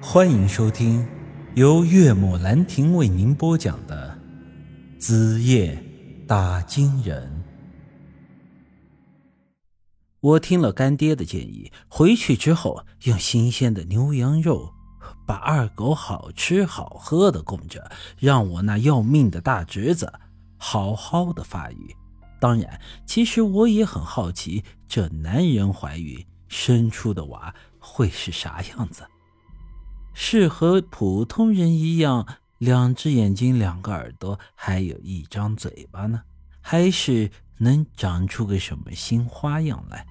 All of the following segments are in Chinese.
欢迎收听由岳母兰亭为您播讲的《子夜打金人》。我听了干爹的建议，回去之后用新鲜的牛羊肉把二狗好吃好喝的供着，让我那要命的大侄子好好的发育。当然，其实我也很好奇，这男人怀孕生出的娃会是啥样子。是和普通人一样，两只眼睛、两个耳朵，还有一张嘴巴呢？还是能长出个什么新花样来？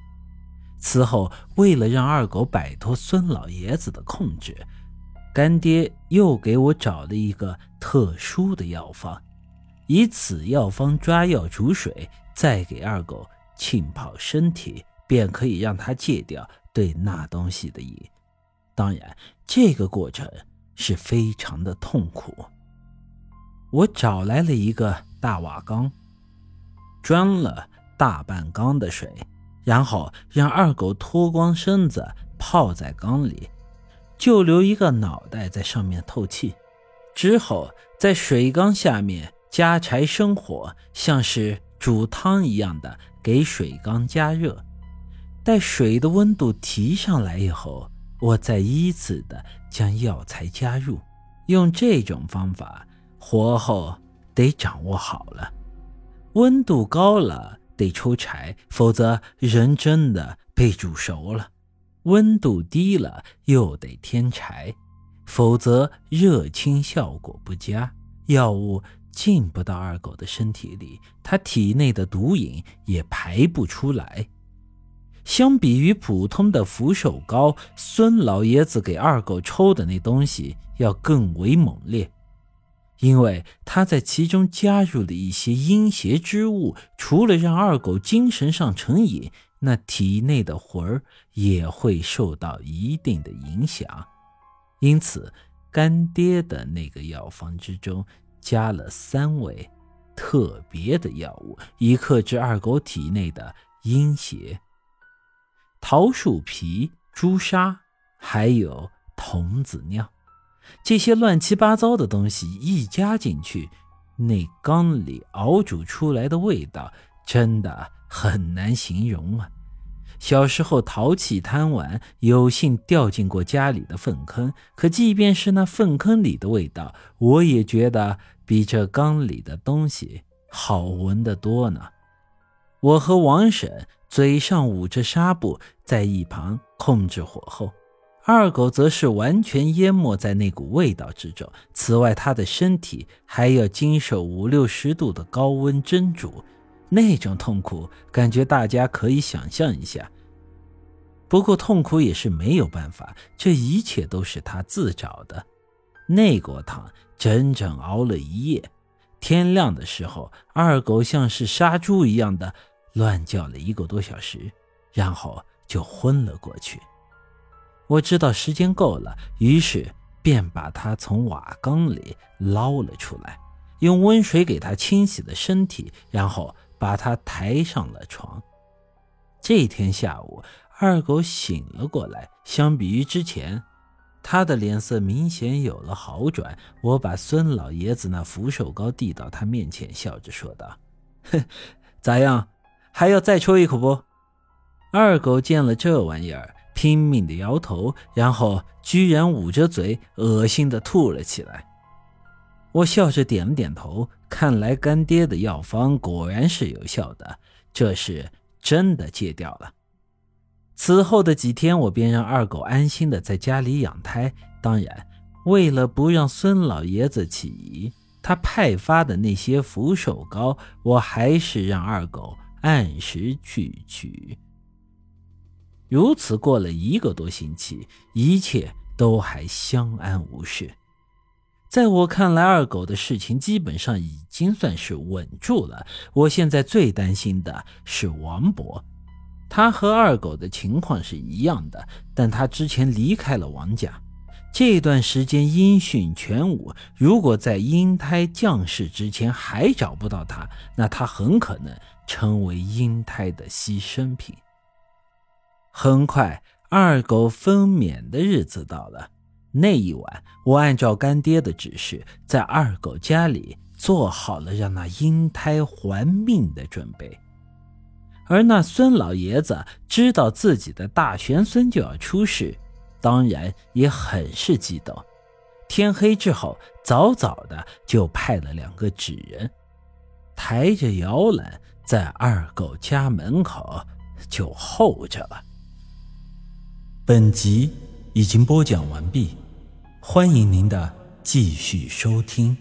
此后，为了让二狗摆脱孙老爷子的控制，干爹又给我找了一个特殊的药方，以此药方抓药煮水，再给二狗浸泡身体，便可以让他戒掉对那东西的瘾。当然，这个过程是非常的痛苦。我找来了一个大瓦缸，装了大半缸的水，然后让二狗脱光身子泡在缸里，就留一个脑袋在上面透气。之后，在水缸下面加柴生火，像是煮汤一样的给水缸加热。待水的温度提上来以后。我再依次的将药材加入，用这种方法，火候得掌握好了。温度高了得抽柴，否则人真的被煮熟了；温度低了又得添柴，否则热清效果不佳，药物进不到二狗的身体里，他体内的毒瘾也排不出来。相比于普通的扶手膏，孙老爷子给二狗抽的那东西要更为猛烈，因为他在其中加入了一些阴邪之物，除了让二狗精神上成瘾，那体内的魂儿也会受到一定的影响。因此，干爹的那个药方之中加了三味特别的药物，以克制二狗体内的阴邪。桃树皮、朱砂，还有童子尿，这些乱七八糟的东西一加进去，那缸里熬煮出来的味道真的很难形容啊！小时候淘气贪玩，有幸掉进过家里的粪坑，可即便是那粪坑里的味道，我也觉得比这缸里的东西好闻得多呢。我和王婶。嘴上捂着纱布，在一旁控制火候，二狗则是完全淹没在那股味道之中。此外，他的身体还要经受五六十度的高温蒸煮，那种痛苦感觉大家可以想象一下。不过，痛苦也是没有办法，这一切都是他自找的。那锅汤整整熬了一夜，天亮的时候，二狗像是杀猪一样的。乱叫了一个多小时，然后就昏了过去。我知道时间够了，于是便把他从瓦缸里捞了出来，用温水给他清洗了身体，然后把他抬上了床。这天下午，二狗醒了过来，相比于之前，他的脸色明显有了好转。我把孙老爷子那扶手膏递到他面前，笑着说道：“哼，咋样？”还要再抽一口不？二狗见了这玩意儿，拼命的摇头，然后居然捂着嘴，恶心的吐了起来。我笑着点了点头，看来干爹的药方果然是有效的，这是真的戒掉了。此后的几天，我便让二狗安心的在家里养胎。当然，为了不让孙老爷子起疑，他派发的那些扶手膏，我还是让二狗。按时去取。如此过了一个多星期，一切都还相安无事。在我看来，二狗的事情基本上已经算是稳住了。我现在最担心的是王博，他和二狗的情况是一样的，但他之前离开了王家，这段时间音讯全无。如果在婴胎降世之前还找不到他，那他很可能。成为婴胎的牺牲品。很快，二狗分娩的日子到了。那一晚，我按照干爹的指示，在二狗家里做好了让那婴胎还命的准备。而那孙老爷子知道自己的大玄孙就要出世，当然也很是激动。天黑之后，早早的就派了两个纸人，抬着摇篮在二狗家门口就候着了。本集已经播讲完毕，欢迎您的继续收听。